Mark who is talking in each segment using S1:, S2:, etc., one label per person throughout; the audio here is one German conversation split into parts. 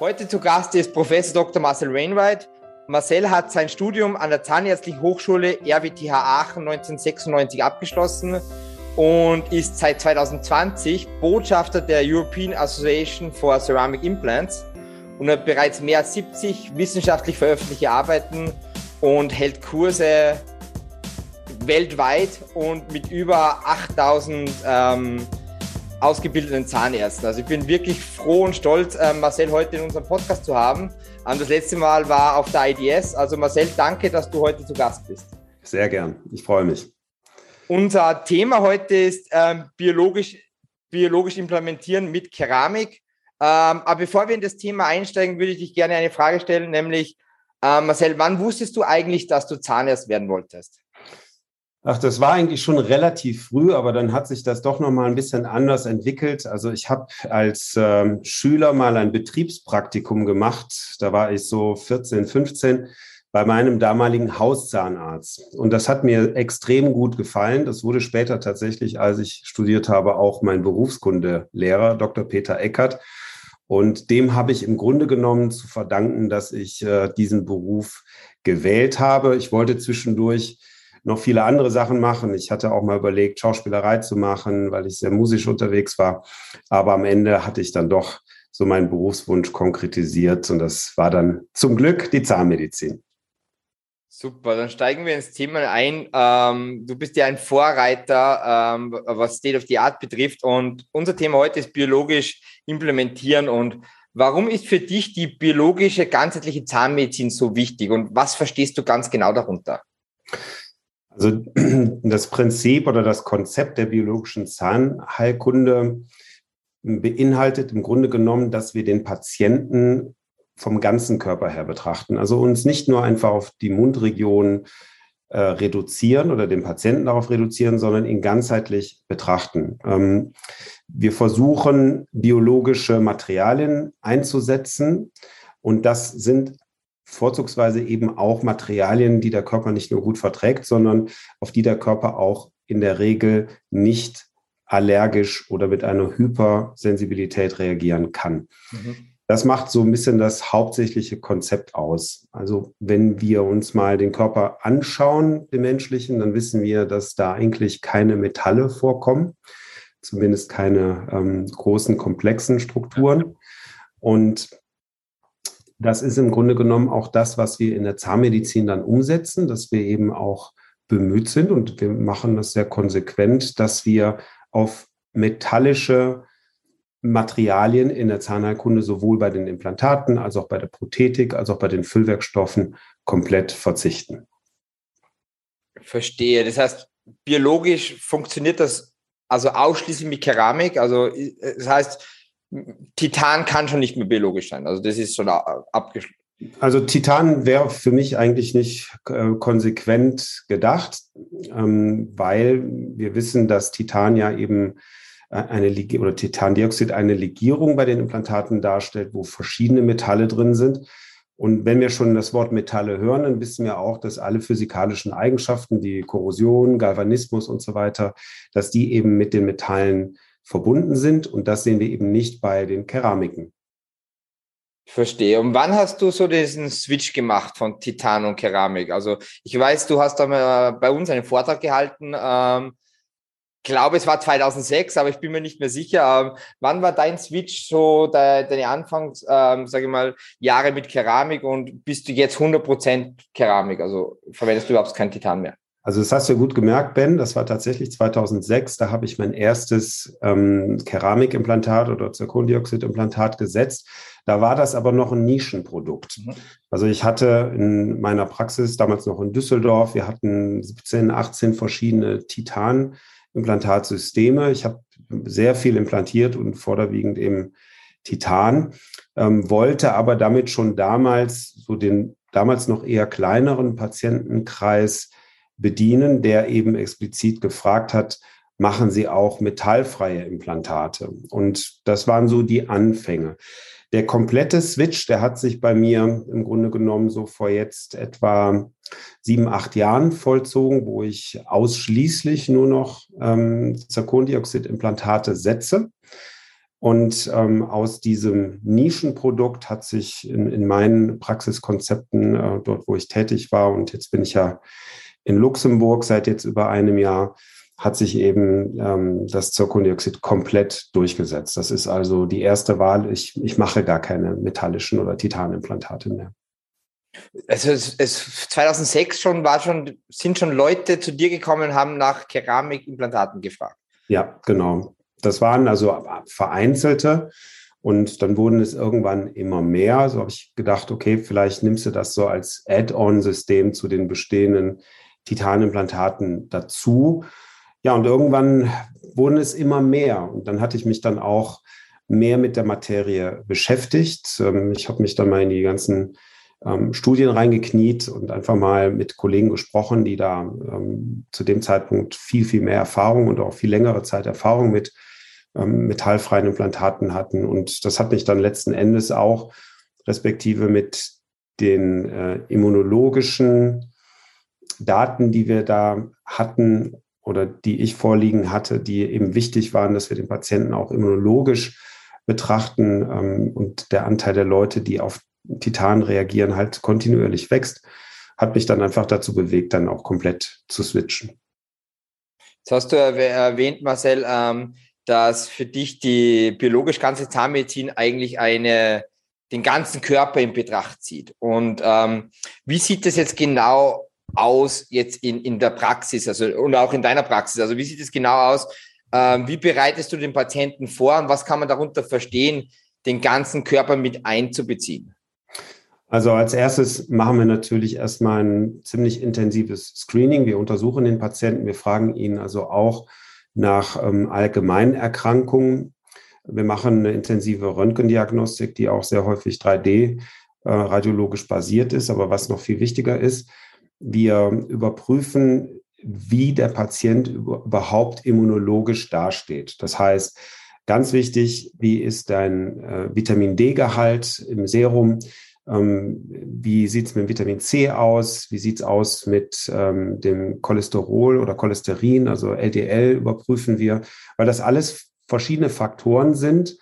S1: Heute zu Gast ist Professor Dr. Marcel Wainwright. Marcel hat sein Studium an der Zahnärztlichen Hochschule RWTH Aachen 1996 abgeschlossen und ist seit 2020 Botschafter der European Association for Ceramic Implants und hat bereits mehr als 70 wissenschaftlich veröffentlichte Arbeiten und hält Kurse weltweit und mit über 8000 ähm, ausgebildeten Zahnärzten. Also ich bin wirklich froh und stolz, äh, Marcel heute in unserem Podcast zu haben. Ähm, das letzte Mal war auf der IDS. Also Marcel, danke, dass du heute zu Gast bist.
S2: Sehr gern. Ich freue mich.
S1: Unser Thema heute ist ähm, biologisch, biologisch implementieren mit Keramik. Ähm, aber bevor wir in das Thema einsteigen, würde ich dich gerne eine Frage stellen, nämlich äh, Marcel, wann wusstest du eigentlich, dass du Zahnarzt werden wolltest?
S2: Ach, das war eigentlich schon relativ früh, aber dann hat sich das doch noch mal ein bisschen anders entwickelt. Also ich habe als ähm, Schüler mal ein Betriebspraktikum gemacht. Da war ich so 14, 15 bei meinem damaligen Hauszahnarzt. Und das hat mir extrem gut gefallen. Das wurde später tatsächlich, als ich studiert habe, auch mein Berufskundelehrer, Dr. Peter Eckert. Und dem habe ich im Grunde genommen zu verdanken, dass ich äh, diesen Beruf gewählt habe. Ich wollte zwischendurch noch viele andere Sachen machen. Ich hatte auch mal überlegt, Schauspielerei zu machen, weil ich sehr musisch unterwegs war. Aber am Ende hatte ich dann doch so meinen Berufswunsch konkretisiert und das war dann zum Glück die Zahnmedizin.
S1: Super, dann steigen wir ins Thema ein. Ähm, du bist ja ein Vorreiter, ähm, was State of the Art betrifft. Und unser Thema heute ist biologisch implementieren. Und warum ist für dich die biologische ganzheitliche Zahnmedizin so wichtig? Und was verstehst du ganz genau darunter?
S2: Also das Prinzip oder das Konzept der biologischen Zahnheilkunde beinhaltet im Grunde genommen, dass wir den Patienten vom ganzen Körper her betrachten. Also uns nicht nur einfach auf die Mundregion äh, reduzieren oder den Patienten darauf reduzieren, sondern ihn ganzheitlich betrachten. Ähm, wir versuchen, biologische Materialien einzusetzen. Und das sind vorzugsweise eben auch Materialien, die der Körper nicht nur gut verträgt, sondern auf die der Körper auch in der Regel nicht allergisch oder mit einer Hypersensibilität reagieren kann. Mhm. Das macht so ein bisschen das hauptsächliche Konzept aus. Also wenn wir uns mal den Körper anschauen, den menschlichen, dann wissen wir, dass da eigentlich keine Metalle vorkommen, zumindest keine ähm, großen, komplexen Strukturen. Und das ist im Grunde genommen auch das, was wir in der Zahnmedizin dann umsetzen, dass wir eben auch bemüht sind und wir machen das sehr konsequent, dass wir auf metallische Materialien in der Zahnheilkunde sowohl bei den Implantaten als auch bei der Prothetik als auch bei den Füllwerkstoffen komplett verzichten.
S1: Verstehe. Das heißt, biologisch funktioniert das also ausschließlich mit Keramik. Also das heißt, Titan kann schon nicht mehr biologisch sein. Also das ist schon abgeschlossen.
S2: Also Titan wäre für mich eigentlich nicht äh, konsequent gedacht, ähm, weil wir wissen, dass Titan ja eben äh, eine Legierung oder Titandioxid eine Legierung bei den Implantaten darstellt, wo verschiedene Metalle drin sind. Und wenn wir schon das Wort Metalle hören, dann wissen wir auch, dass alle physikalischen Eigenschaften, die Korrosion, Galvanismus und so weiter, dass die eben mit den Metallen verbunden sind. Und das sehen wir eben nicht bei den Keramiken.
S1: Verstehe. Und wann hast du so diesen Switch gemacht von Titan und Keramik? Also ich weiß, du hast da mal bei uns einen Vortrag gehalten. Ähm, glaube, es war 2006, aber ich bin mir nicht mehr sicher. Ähm, wann war dein Switch so de, deine Anfangs, ähm, sage ich mal, Jahre mit Keramik und bist du jetzt 100% Keramik? Also verwendest du überhaupt kein Titan mehr?
S2: Also das hast du gut gemerkt, Ben. Das war tatsächlich 2006. Da habe ich mein erstes ähm, Keramikimplantat oder Zirkondioxidimplantat gesetzt. Da war das aber noch ein Nischenprodukt. Mhm. Also ich hatte in meiner Praxis damals noch in Düsseldorf, wir hatten 17, 18 verschiedene Titan-Implantatsysteme. Ich habe sehr viel implantiert und vorderwiegend eben Titan, ähm, wollte aber damit schon damals so den damals noch eher kleineren Patientenkreis bedienen, der eben explizit gefragt hat, machen Sie auch metallfreie Implantate? Und das waren so die Anfänge. Der komplette Switch, der hat sich bei mir im Grunde genommen so vor jetzt etwa sieben, acht Jahren vollzogen, wo ich ausschließlich nur noch ähm, Zirkondioxidimplantate setze. Und ähm, aus diesem Nischenprodukt hat sich in, in meinen Praxiskonzepten, äh, dort wo ich tätig war, und jetzt bin ich ja in Luxemburg seit jetzt über einem Jahr, hat sich eben ähm, das Zirkondioxid komplett durchgesetzt. Das ist also die erste Wahl. Ich, ich mache gar keine metallischen oder Titanimplantate mehr.
S1: Also es, es 2006 schon war schon sind schon Leute zu dir gekommen und haben nach Keramikimplantaten gefragt.
S2: Ja, genau. Das waren also vereinzelte und dann wurden es irgendwann immer mehr. So habe ich gedacht, okay, vielleicht nimmst du das so als Add-on-System zu den bestehenden Titanimplantaten dazu. Ja, und irgendwann wurden es immer mehr. Und dann hatte ich mich dann auch mehr mit der Materie beschäftigt. Ähm, ich habe mich dann mal in die ganzen ähm, Studien reingekniet und einfach mal mit Kollegen gesprochen, die da ähm, zu dem Zeitpunkt viel, viel mehr Erfahrung und auch viel längere Zeit Erfahrung mit metallfreien Implantaten hatten. Und das hat mich dann letzten Endes auch respektive mit den äh, immunologischen Daten, die wir da hatten oder die ich vorliegen hatte, die eben wichtig waren, dass wir den Patienten auch immunologisch betrachten ähm, und der Anteil der Leute, die auf Titan reagieren, halt kontinuierlich wächst, hat mich dann einfach dazu bewegt, dann auch komplett zu switchen.
S1: Jetzt hast du erwähnt, Marcel, ähm, dass für dich die biologisch ganze Zahnmedizin eigentlich eine, den ganzen Körper in Betracht zieht. Und ähm, wie sieht das jetzt genau aus jetzt in, in der Praxis, also und auch in deiner Praxis? Also wie sieht es genau aus? Ähm, wie bereitest du den Patienten vor und was kann man darunter verstehen, den ganzen Körper mit einzubeziehen?
S2: Also als erstes machen wir natürlich erstmal ein ziemlich intensives Screening. Wir untersuchen den Patienten, wir fragen ihn also auch nach ähm, Allgemeinerkrankungen. Wir machen eine intensive Röntgendiagnostik, die auch sehr häufig 3D äh, radiologisch basiert ist. Aber was noch viel wichtiger ist, wir überprüfen, wie der Patient überhaupt immunologisch dasteht. Das heißt, ganz wichtig, wie ist dein äh, Vitamin D-Gehalt im Serum? Ähm, wie sieht es mit Vitamin C aus? Wie sieht es aus mit ähm, dem Cholesterol oder Cholesterin, also LDL überprüfen wir, weil das alles verschiedene Faktoren sind,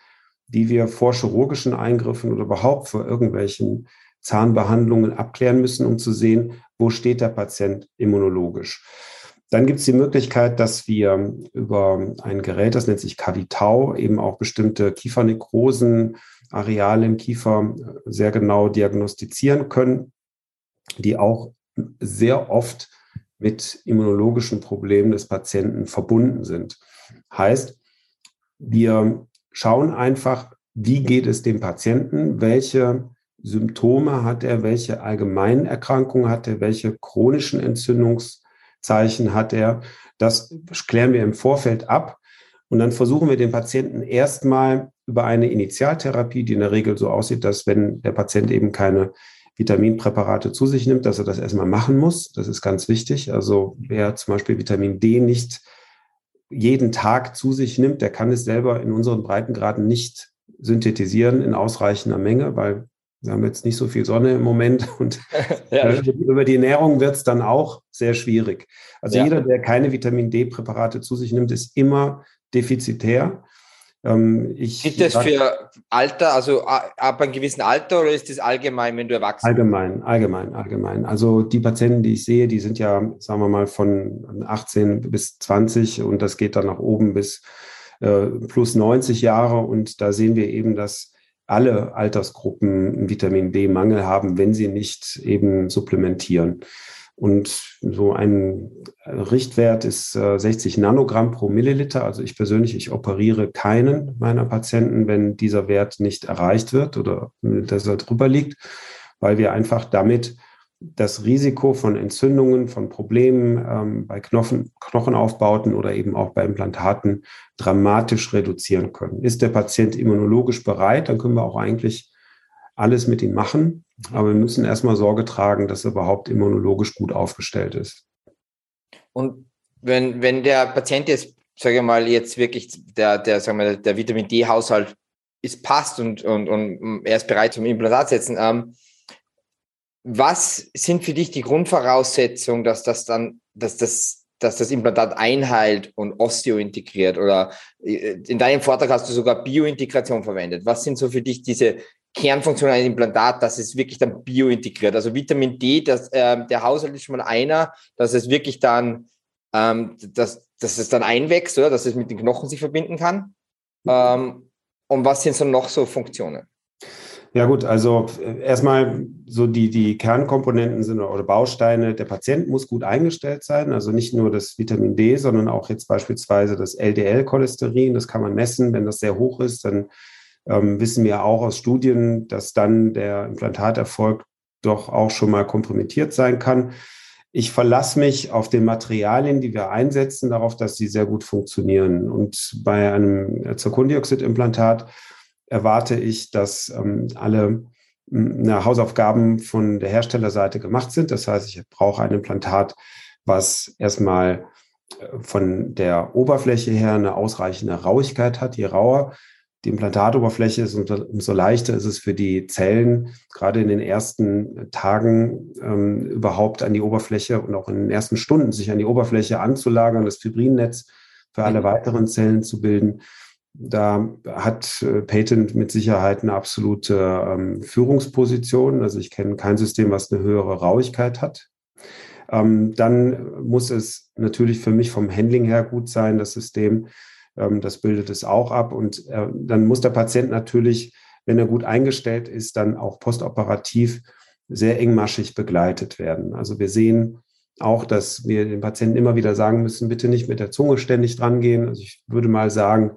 S2: die wir vor chirurgischen Eingriffen oder überhaupt vor irgendwelchen Zahnbehandlungen abklären müssen, um zu sehen, wo steht der Patient immunologisch. Dann gibt es die Möglichkeit, dass wir über ein Gerät, das nennt sich Cavitau, eben auch bestimmte Kiefernekrosen, Areale im Kiefer sehr genau diagnostizieren können, die auch sehr oft mit immunologischen Problemen des Patienten verbunden sind. Heißt, wir schauen einfach, wie geht es dem Patienten, welche Symptome hat er, welche allgemeinen Erkrankungen hat er, welche chronischen Entzündungszeichen hat er. Das klären wir im Vorfeld ab und dann versuchen wir den Patienten erstmal über eine Initialtherapie, die in der Regel so aussieht, dass wenn der Patient eben keine Vitaminpräparate zu sich nimmt, dass er das erstmal machen muss. Das ist ganz wichtig. Also wer zum Beispiel Vitamin D nicht jeden Tag zu sich nimmt, der kann es selber in unseren Breitengraden nicht synthetisieren in ausreichender Menge, weil wir haben jetzt nicht so viel Sonne im Moment und ja. Äh, über die Ernährung wird es dann auch sehr schwierig. Also ja. jeder, der keine Vitamin D-Präparate zu sich nimmt, ist immer defizitär.
S1: Ähm, ich Gilt das für Alter, also ab einem gewissen Alter oder ist das allgemein, wenn du erwachsen
S2: bist? Allgemein, allgemein, allgemein. Also die Patienten, die ich sehe, die sind ja, sagen wir mal, von 18 bis 20 und das geht dann nach oben bis äh, plus 90 Jahre und da sehen wir eben, dass alle Altersgruppen einen Vitamin D-Mangel haben, wenn sie nicht eben supplementieren. Und so ein Richtwert ist 60 äh, Nanogramm pro Milliliter. Also ich persönlich, ich operiere keinen meiner Patienten, wenn dieser Wert nicht erreicht wird oder dass er drüber liegt, weil wir einfach damit das Risiko von Entzündungen, von Problemen ähm, bei Knochen, Knochenaufbauten oder eben auch bei Implantaten dramatisch reduzieren können. Ist der Patient immunologisch bereit, dann können wir auch eigentlich alles mit ihm machen. Aber wir müssen erstmal Sorge tragen, dass er überhaupt immunologisch gut aufgestellt ist.
S1: Und wenn, wenn der Patient jetzt, sage ich mal, jetzt wirklich der, der, sagen wir, der Vitamin D-Haushalt ist passt und, und, und er ist bereit zum Implantat setzen, ähm, was sind für dich die Grundvoraussetzungen, dass das dann, dass das dass das Implantat einheilt und Osteo integriert oder äh, in deinem Vortrag hast du sogar Biointegration verwendet. Was sind so für dich diese Kernfunktionen eines Implantat, dass es wirklich dann biointegriert? Also Vitamin D, das, äh, der Haushalt ist schon mal einer, dass es wirklich dann, ähm, dass, dass es dann einwächst, oder dass es mit den Knochen sich verbinden kann. Ähm, und was sind so noch so Funktionen?
S2: Ja gut, also äh, erstmal so die, die Kernkomponenten sind oder Bausteine, der Patient muss gut eingestellt sein, also nicht nur das Vitamin D, sondern auch jetzt beispielsweise das LDL-Cholesterin, das kann man messen, wenn das sehr hoch ist, dann ähm, wissen wir auch aus Studien, dass dann der Implantaterfolg doch auch schon mal kompromittiert sein kann. Ich verlasse mich auf den Materialien, die wir einsetzen, darauf, dass sie sehr gut funktionieren. Und bei einem Zirkondioxidimplantat erwarte ich, dass ähm, alle na, Hausaufgaben von der Herstellerseite gemacht sind. Das heißt, ich brauche ein Implantat, was erstmal äh, von der Oberfläche her eine ausreichende Rauigkeit hat. Je rauer die Implantatoberfläche ist, umso leichter ist es für die Zellen, gerade in den ersten Tagen ähm, überhaupt an die Oberfläche und auch in den ersten Stunden sich an die Oberfläche anzulagern, das Fibrinnetz für alle mhm. weiteren Zellen zu bilden. Da hat äh, Patent mit Sicherheit eine absolute ähm, Führungsposition. Also ich kenne kein System, was eine höhere Rauigkeit hat. Ähm, dann muss es natürlich für mich vom Handling her gut sein, das System. Ähm, das bildet es auch ab. Und äh, dann muss der Patient natürlich, wenn er gut eingestellt ist, dann auch postoperativ sehr engmaschig begleitet werden. Also wir sehen auch, dass wir den Patienten immer wieder sagen müssen, bitte nicht mit der Zunge ständig dran gehen. Also ich würde mal sagen,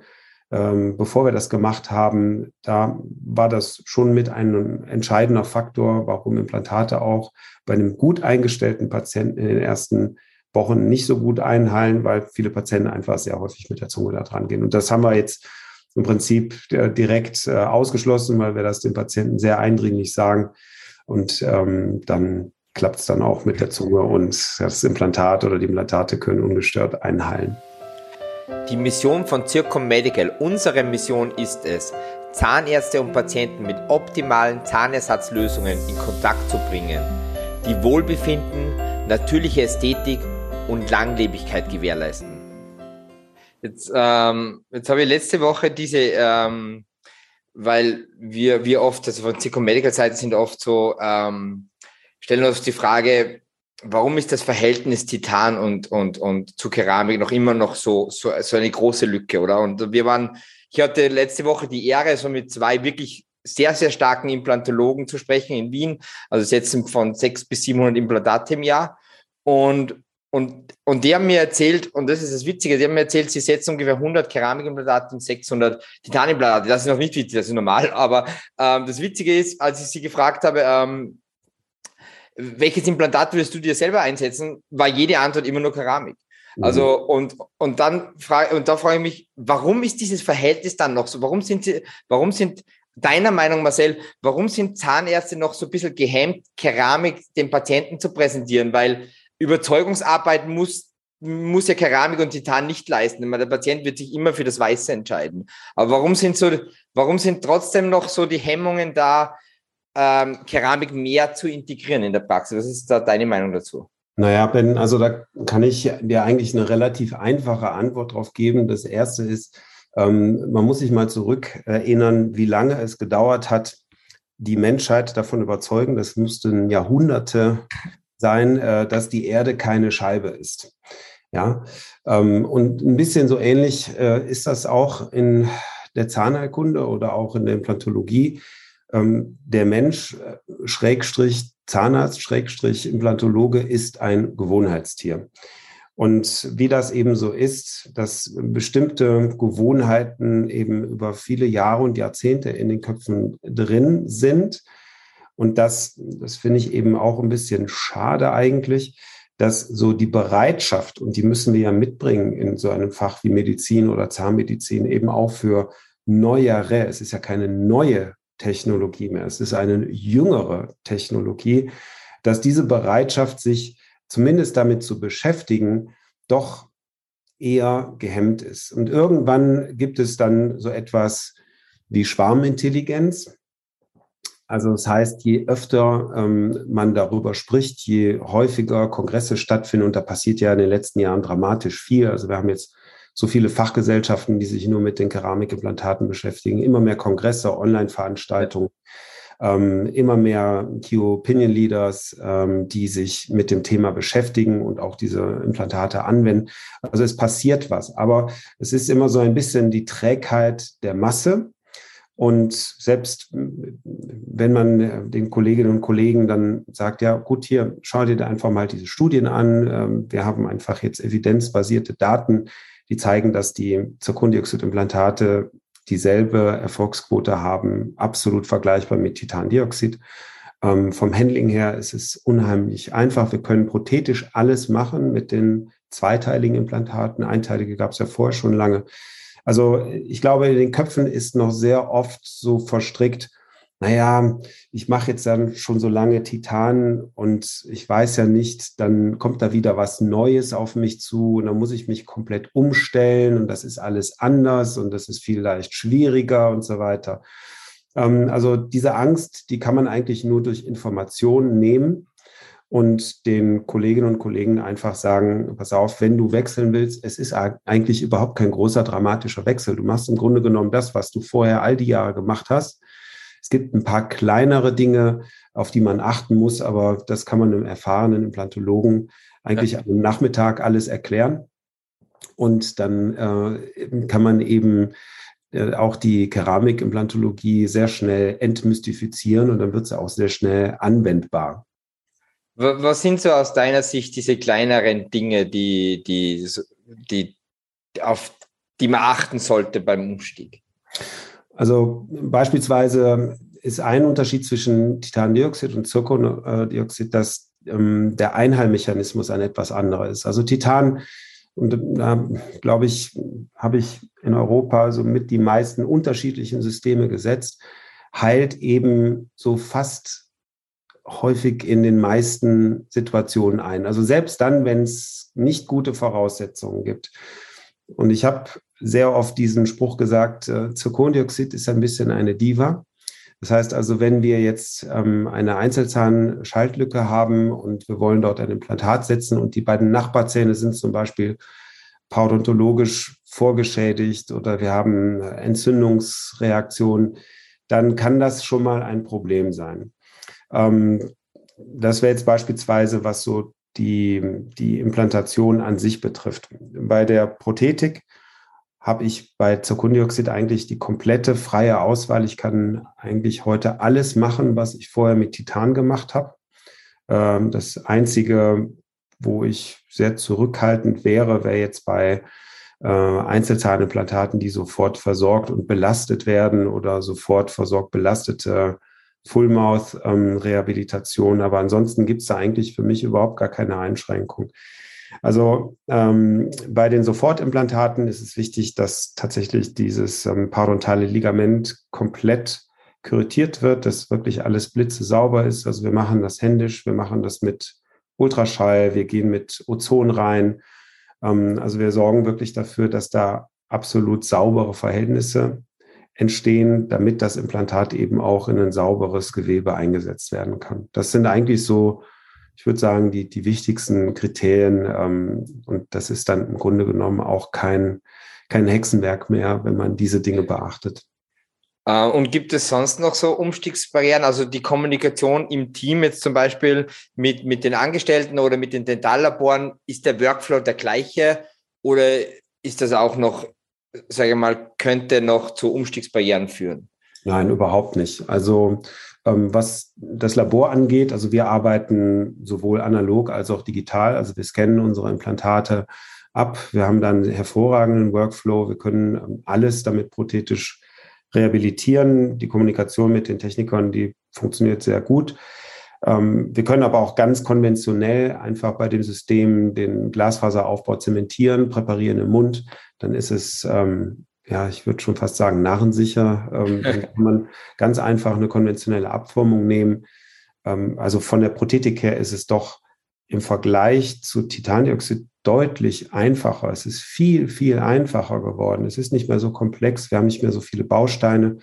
S2: ähm, bevor wir das gemacht haben, da war das schon mit ein entscheidender Faktor, warum Implantate auch bei einem gut eingestellten Patienten in den ersten Wochen nicht so gut einheilen, weil viele Patienten einfach sehr häufig mit der Zunge da dran gehen. Und das haben wir jetzt im Prinzip äh, direkt äh, ausgeschlossen, weil wir das den Patienten sehr eindringlich sagen. Und ähm, dann klappt es dann auch mit der Zunge und das Implantat oder die Implantate können ungestört einheilen.
S1: Die Mission von Circom Medical, unsere Mission ist es, Zahnärzte und Patienten mit optimalen Zahnersatzlösungen in Kontakt zu bringen, die Wohlbefinden, natürliche Ästhetik und Langlebigkeit gewährleisten. Jetzt, ähm, jetzt habe ich letzte Woche diese, ähm, weil wir, wir oft, also von Circom Medical Seite sind oft so, ähm, stellen uns die Frage, warum ist das Verhältnis Titan und, und, und zu Keramik noch immer noch so, so, so eine große Lücke, oder? Und wir waren, ich hatte letzte Woche die Ehre, so mit zwei wirklich sehr, sehr starken Implantologen zu sprechen in Wien. Also setzen von sechs bis 700 Implantate im Jahr. Und, und, und die haben mir erzählt, und das ist das Witzige, die haben mir erzählt, sie setzen ungefähr 100 Keramikimplantate und 600 Titanimplantate. Das ist noch nicht witzig, das ist normal. Aber ähm, das Witzige ist, als ich sie gefragt habe, ähm, welches Implantat würdest du dir selber einsetzen, war jede Antwort immer nur Keramik. Mhm. Also, und, und dann frage, und da frage ich mich, warum ist dieses Verhältnis dann noch so? Warum sind sie, warum sind deiner Meinung, Marcel, warum sind Zahnärzte noch so ein bisschen gehemmt, Keramik dem Patienten zu präsentieren? Weil Überzeugungsarbeit muss, muss ja Keramik und Titan nicht leisten. Der Patient wird sich immer für das Weiße entscheiden. Aber warum sind so, warum sind trotzdem noch so die Hemmungen da, ähm, Keramik mehr zu integrieren in der Praxis. Was ist da deine Meinung dazu?
S2: Naja, Ben, also da kann ich dir eigentlich eine relativ einfache Antwort drauf geben. Das erste ist, ähm, man muss sich mal zurück erinnern, wie lange es gedauert hat, die Menschheit davon überzeugen, das müssten Jahrhunderte sein, äh, dass die Erde keine Scheibe ist. Ja, ähm, und ein bisschen so ähnlich äh, ist das auch in der Zahnheilkunde oder auch in der Implantologie ähm, der Mensch, äh, Schrägstrich Zahnarzt, Schrägstrich Implantologe, ist ein Gewohnheitstier. Und wie das eben so ist, dass bestimmte Gewohnheiten eben über viele Jahre und Jahrzehnte in den Köpfen drin sind. Und das, das finde ich eben auch ein bisschen schade eigentlich, dass so die Bereitschaft, und die müssen wir ja mitbringen in so einem Fach wie Medizin oder Zahnmedizin, eben auch für neuere, es ist ja keine neue Technologie mehr. Es ist eine jüngere Technologie, dass diese Bereitschaft, sich zumindest damit zu beschäftigen, doch eher gehemmt ist. Und irgendwann gibt es dann so etwas wie Schwarmintelligenz. Also das heißt, je öfter ähm, man darüber spricht, je häufiger Kongresse stattfinden, und da passiert ja in den letzten Jahren dramatisch viel. Also wir haben jetzt so viele Fachgesellschaften, die sich nur mit den Keramikimplantaten beschäftigen, immer mehr Kongresse, Online-Veranstaltungen, ähm, immer mehr Key Opinion Leaders, ähm, die sich mit dem Thema beschäftigen und auch diese Implantate anwenden. Also es passiert was, aber es ist immer so ein bisschen die Trägheit der Masse. Und selbst wenn man den Kolleginnen und Kollegen dann sagt, ja gut, hier, schau dir einfach mal diese Studien an. Ähm, wir haben einfach jetzt evidenzbasierte Daten, die zeigen, dass die Zirkondioxidimplantate dieselbe Erfolgsquote haben, absolut vergleichbar mit Titandioxid. Ähm, vom Handling her ist es unheimlich einfach. Wir können prothetisch alles machen mit den zweiteiligen Implantaten. Einteilige gab es ja vorher schon lange. Also ich glaube, in den Köpfen ist noch sehr oft so verstrickt, naja, ich mache jetzt dann schon so lange Titan und ich weiß ja nicht, dann kommt da wieder was Neues auf mich zu und dann muss ich mich komplett umstellen und das ist alles anders und das ist vielleicht schwieriger und so weiter. Ähm, also diese Angst, die kann man eigentlich nur durch Informationen nehmen und den Kolleginnen und Kollegen einfach sagen, pass auf, wenn du wechseln willst, es ist eigentlich überhaupt kein großer dramatischer Wechsel. Du machst im Grunde genommen das, was du vorher all die Jahre gemacht hast es gibt ein paar kleinere Dinge, auf die man achten muss, aber das kann man einem erfahrenen Implantologen eigentlich ja. am Nachmittag alles erklären. Und dann äh, kann man eben äh, auch die Keramikimplantologie sehr schnell entmystifizieren und dann wird sie auch sehr schnell anwendbar.
S1: Was sind so aus deiner Sicht diese kleineren Dinge, die, die, die, auf die man achten sollte beim Umstieg?
S2: Also beispielsweise ist ein Unterschied zwischen Titandioxid und Zirkondioxid, dass ähm, der Einheilmechanismus ein etwas anderer ist. Also Titan, und da glaube ich, habe ich in Europa so mit die meisten unterschiedlichen Systeme gesetzt, heilt eben so fast häufig in den meisten Situationen ein. Also selbst dann, wenn es nicht gute Voraussetzungen gibt. Und ich habe sehr oft diesen Spruch gesagt, äh, Zirkondioxid ist ein bisschen eine Diva. Das heißt also, wenn wir jetzt ähm, eine Einzelzahnschaltlücke haben und wir wollen dort ein Implantat setzen und die beiden Nachbarzähne sind zum Beispiel parodontologisch vorgeschädigt oder wir haben Entzündungsreaktionen, dann kann das schon mal ein Problem sein. Ähm, das wäre jetzt beispielsweise, was so die, die Implantation an sich betrifft. Bei der Prothetik habe ich bei Zirkondioxid eigentlich die komplette freie Auswahl. Ich kann eigentlich heute alles machen, was ich vorher mit Titan gemacht habe. Ähm, das Einzige, wo ich sehr zurückhaltend wäre, wäre jetzt bei äh, Einzelzahnimplantaten, die sofort versorgt und belastet werden oder sofort versorgt belastete Full-Mouth-Rehabilitation. Aber ansonsten gibt es da eigentlich für mich überhaupt gar keine Einschränkung. Also ähm, bei den Sofortimplantaten ist es wichtig, dass tatsächlich dieses ähm, parodontale Ligament komplett kuratiert wird, dass wirklich alles blitzesauber ist. Also wir machen das händisch, wir machen das mit Ultraschall, wir gehen mit Ozon rein. Ähm, also wir sorgen wirklich dafür, dass da absolut saubere Verhältnisse entstehen, damit das Implantat eben auch in ein sauberes Gewebe eingesetzt werden kann. Das sind eigentlich so ich würde sagen, die, die wichtigsten Kriterien. Ähm, und das ist dann im Grunde genommen auch kein, kein Hexenwerk mehr, wenn man diese Dinge beachtet.
S1: Äh, und gibt es sonst noch so Umstiegsbarrieren, also die Kommunikation im Team jetzt zum Beispiel mit, mit den Angestellten oder mit den Dentallaboren, ist der Workflow der gleiche oder ist das auch noch, sage ich mal, könnte noch zu Umstiegsbarrieren führen?
S2: Nein, überhaupt nicht. Also was das Labor angeht, also wir arbeiten sowohl analog als auch digital. Also wir scannen unsere Implantate ab. Wir haben dann hervorragenden Workflow. Wir können ähm, alles damit prothetisch rehabilitieren. Die Kommunikation mit den Technikern, die funktioniert sehr gut. Ähm, wir können aber auch ganz konventionell einfach bei dem System den Glasfaseraufbau zementieren, präparieren im Mund. Dann ist es ja, ich würde schon fast sagen, narrensicher. Ähm, dann kann man ganz einfach eine konventionelle Abformung nehmen. Ähm, also von der Prothetik her ist es doch im Vergleich zu Titandioxid deutlich einfacher. Es ist viel, viel einfacher geworden. Es ist nicht mehr so komplex. Wir haben nicht mehr so viele Bausteine.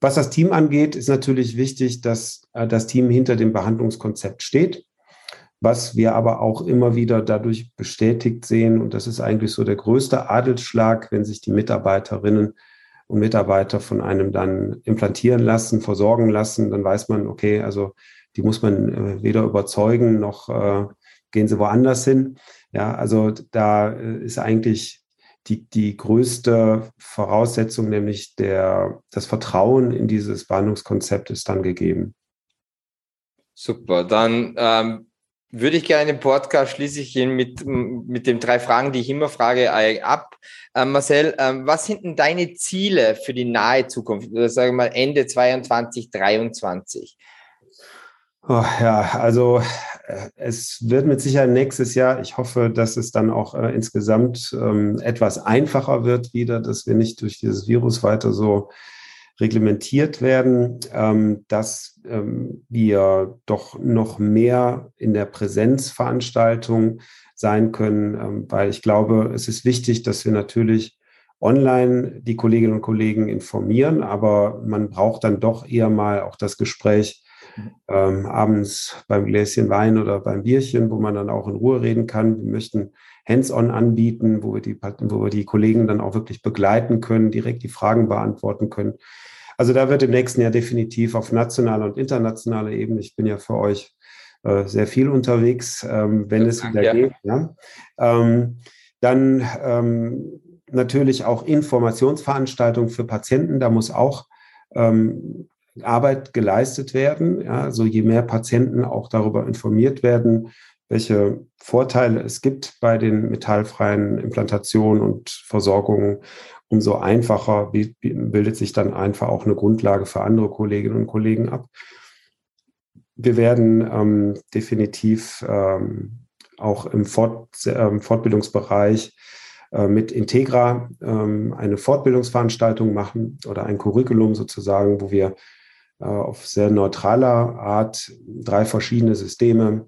S2: Was das Team angeht, ist natürlich wichtig, dass äh, das Team hinter dem Behandlungskonzept steht, was wir aber auch immer wieder dadurch bestätigt sehen. Und das ist eigentlich so der größte Adelsschlag, wenn sich die Mitarbeiterinnen und Mitarbeiter von einem dann implantieren lassen, versorgen lassen, dann weiß man, okay, also die muss man äh, weder überzeugen noch äh, gehen sie woanders hin. Ja, also da äh, ist eigentlich die, die größte Voraussetzung, nämlich der, das Vertrauen in dieses Behandlungskonzept ist dann gegeben.
S1: Super, dann ähm, würde ich gerne den Podcast schließe ich ihn mit, mit den drei Fragen, die ich immer frage, ab. Ähm, Marcel, ähm, was sind denn deine Ziele für die nahe Zukunft, oder wir mal Ende 2022, 2023?
S2: Oh, ja, also äh, es wird mit Sicherheit nächstes Jahr, ich hoffe, dass es dann auch äh, insgesamt ähm, etwas einfacher wird wieder, dass wir nicht durch dieses Virus weiter so reglementiert werden, ähm, dass ähm, wir doch noch mehr in der Präsenzveranstaltung sein können, ähm, weil ich glaube, es ist wichtig, dass wir natürlich online die Kolleginnen und Kollegen informieren, aber man braucht dann doch eher mal auch das Gespräch ähm, abends beim Gläschen Wein oder beim Bierchen, wo man dann auch in Ruhe reden kann. Wir möchten Hands-on anbieten, wo wir, die, wo wir die Kollegen dann auch wirklich begleiten können, direkt die Fragen beantworten können. Also da wird im nächsten Jahr definitiv auf nationaler und internationaler Ebene, ich bin ja für euch äh, sehr viel unterwegs, ähm, wenn es wieder ja. geht. Ja. Ähm, dann ähm, natürlich auch Informationsveranstaltungen für Patienten. Da muss auch ähm, Arbeit geleistet werden. Ja, also je mehr Patienten auch darüber informiert werden, welche Vorteile es gibt bei den metallfreien Implantationen und Versorgungen, umso einfacher bildet sich dann einfach auch eine Grundlage für andere Kolleginnen und Kollegen ab. Wir werden ähm, definitiv ähm, auch im Fort, äh, Fortbildungsbereich äh, mit Integra ähm, eine Fortbildungsveranstaltung machen oder ein Curriculum sozusagen, wo wir äh, auf sehr neutraler Art drei verschiedene Systeme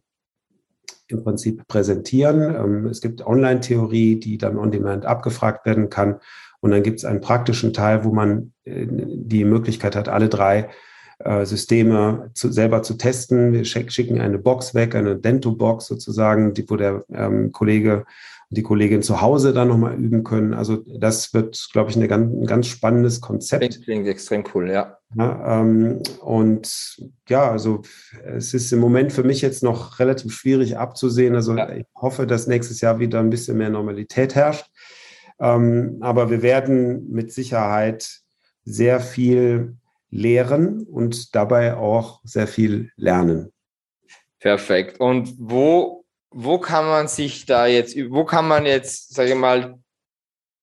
S2: im Prinzip präsentieren. Ähm, es gibt Online-Theorie, die dann on-demand abgefragt werden kann. Und dann gibt es einen praktischen Teil, wo man äh, die Möglichkeit hat, alle drei äh, Systeme zu, selber zu testen. Wir schicken eine Box weg, eine Dento-Box sozusagen, die, wo der ähm, Kollege die Kollegin zu Hause dann nochmal üben können. Also das wird, glaube ich, eine ein ganz spannendes Konzept.
S1: Klingt extrem cool, ja.
S2: Ja ähm, und ja, also es ist im Moment für mich jetzt noch relativ schwierig abzusehen. Also ja. ich hoffe, dass nächstes Jahr wieder ein bisschen mehr Normalität herrscht. Ähm, aber wir werden mit Sicherheit sehr viel lehren und dabei auch sehr viel lernen.
S1: Perfekt. Und wo wo kann man sich da jetzt, wo kann man jetzt, sage ich mal,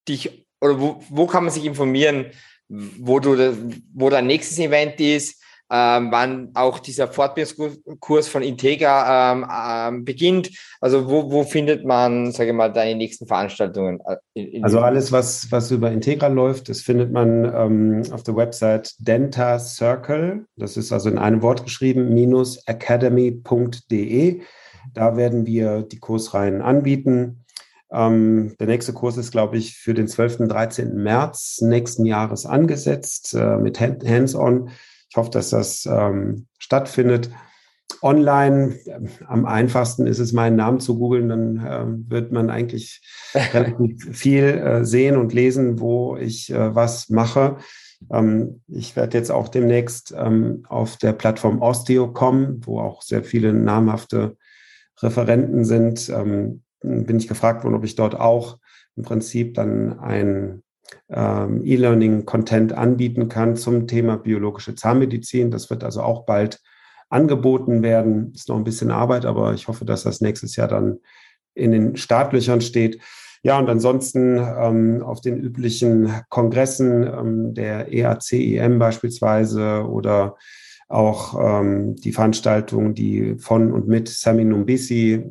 S1: dich, oder wo, wo kann man sich informieren, wo du, wo dein nächstes Event ist, ähm, wann auch dieser Fortbildungskurs von Integra ähm, ähm, beginnt. Also wo, wo findet man, sage ich mal, deine nächsten Veranstaltungen? Äh,
S2: also alles, was, was über Integra läuft, das findet man ähm, auf der Website Denta Circle. Das ist also in einem Wort geschrieben, minus academy.de. Da werden wir die Kursreihen anbieten. Ähm, der nächste Kurs ist, glaube ich, für den 12. und 13. März nächsten Jahres angesetzt äh, mit Hands-on. Ich hoffe, dass das ähm, stattfindet. Online, äh, am einfachsten ist es, meinen Namen zu googeln, dann äh, wird man eigentlich relativ viel äh, sehen und lesen, wo ich äh, was mache. Ähm, ich werde jetzt auch demnächst ähm, auf der Plattform Osteo kommen, wo auch sehr viele namhafte Referenten sind, ähm, bin ich gefragt worden, ob ich dort auch im Prinzip dann ein ähm, E-Learning-Content anbieten kann zum Thema biologische Zahnmedizin. Das wird also auch bald angeboten werden. Ist noch ein bisschen Arbeit, aber ich hoffe, dass das nächstes Jahr dann in den Startlöchern steht. Ja, und ansonsten ähm, auf den üblichen Kongressen ähm, der EACEM beispielsweise oder auch ähm, die Veranstaltungen, die von und mit Sami Numbisi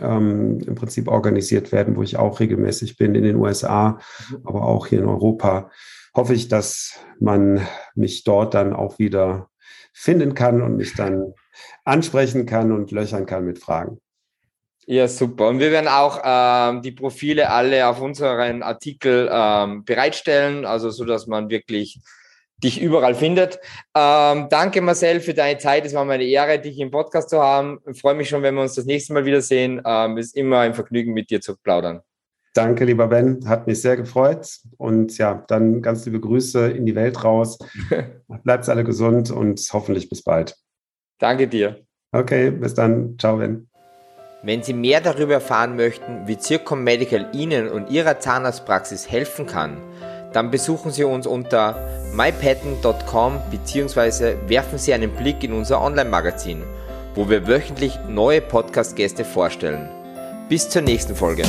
S2: ähm, im Prinzip organisiert werden, wo ich auch regelmäßig bin in den USA, aber auch hier in Europa, hoffe ich, dass man mich dort dann auch wieder finden kann und mich dann ansprechen kann und löchern kann mit Fragen.
S1: Ja, super. Und wir werden auch ähm, die Profile alle auf unseren Artikel ähm, bereitstellen, also so, dass man wirklich dich überall findet. Ähm, danke Marcel für deine Zeit. Es war mir eine Ehre, dich im Podcast zu haben. Ich freue mich schon, wenn wir uns das nächste Mal wiedersehen. Ähm, es ist immer ein Vergnügen, mit dir zu plaudern.
S2: Danke, lieber Ben. Hat mich sehr gefreut. Und ja, dann ganz liebe Grüße in die Welt raus. Bleibt alle gesund und hoffentlich bis bald.
S1: Danke dir.
S2: Okay, bis dann. Ciao, Ben.
S1: Wenn Sie mehr darüber erfahren möchten, wie Zircom Medical Ihnen und Ihrer Zahnarztpraxis helfen kann, dann besuchen Sie uns unter mypatent.com bzw. werfen Sie einen Blick in unser Online-Magazin, wo wir wöchentlich neue Podcast-Gäste vorstellen. Bis zur nächsten Folge.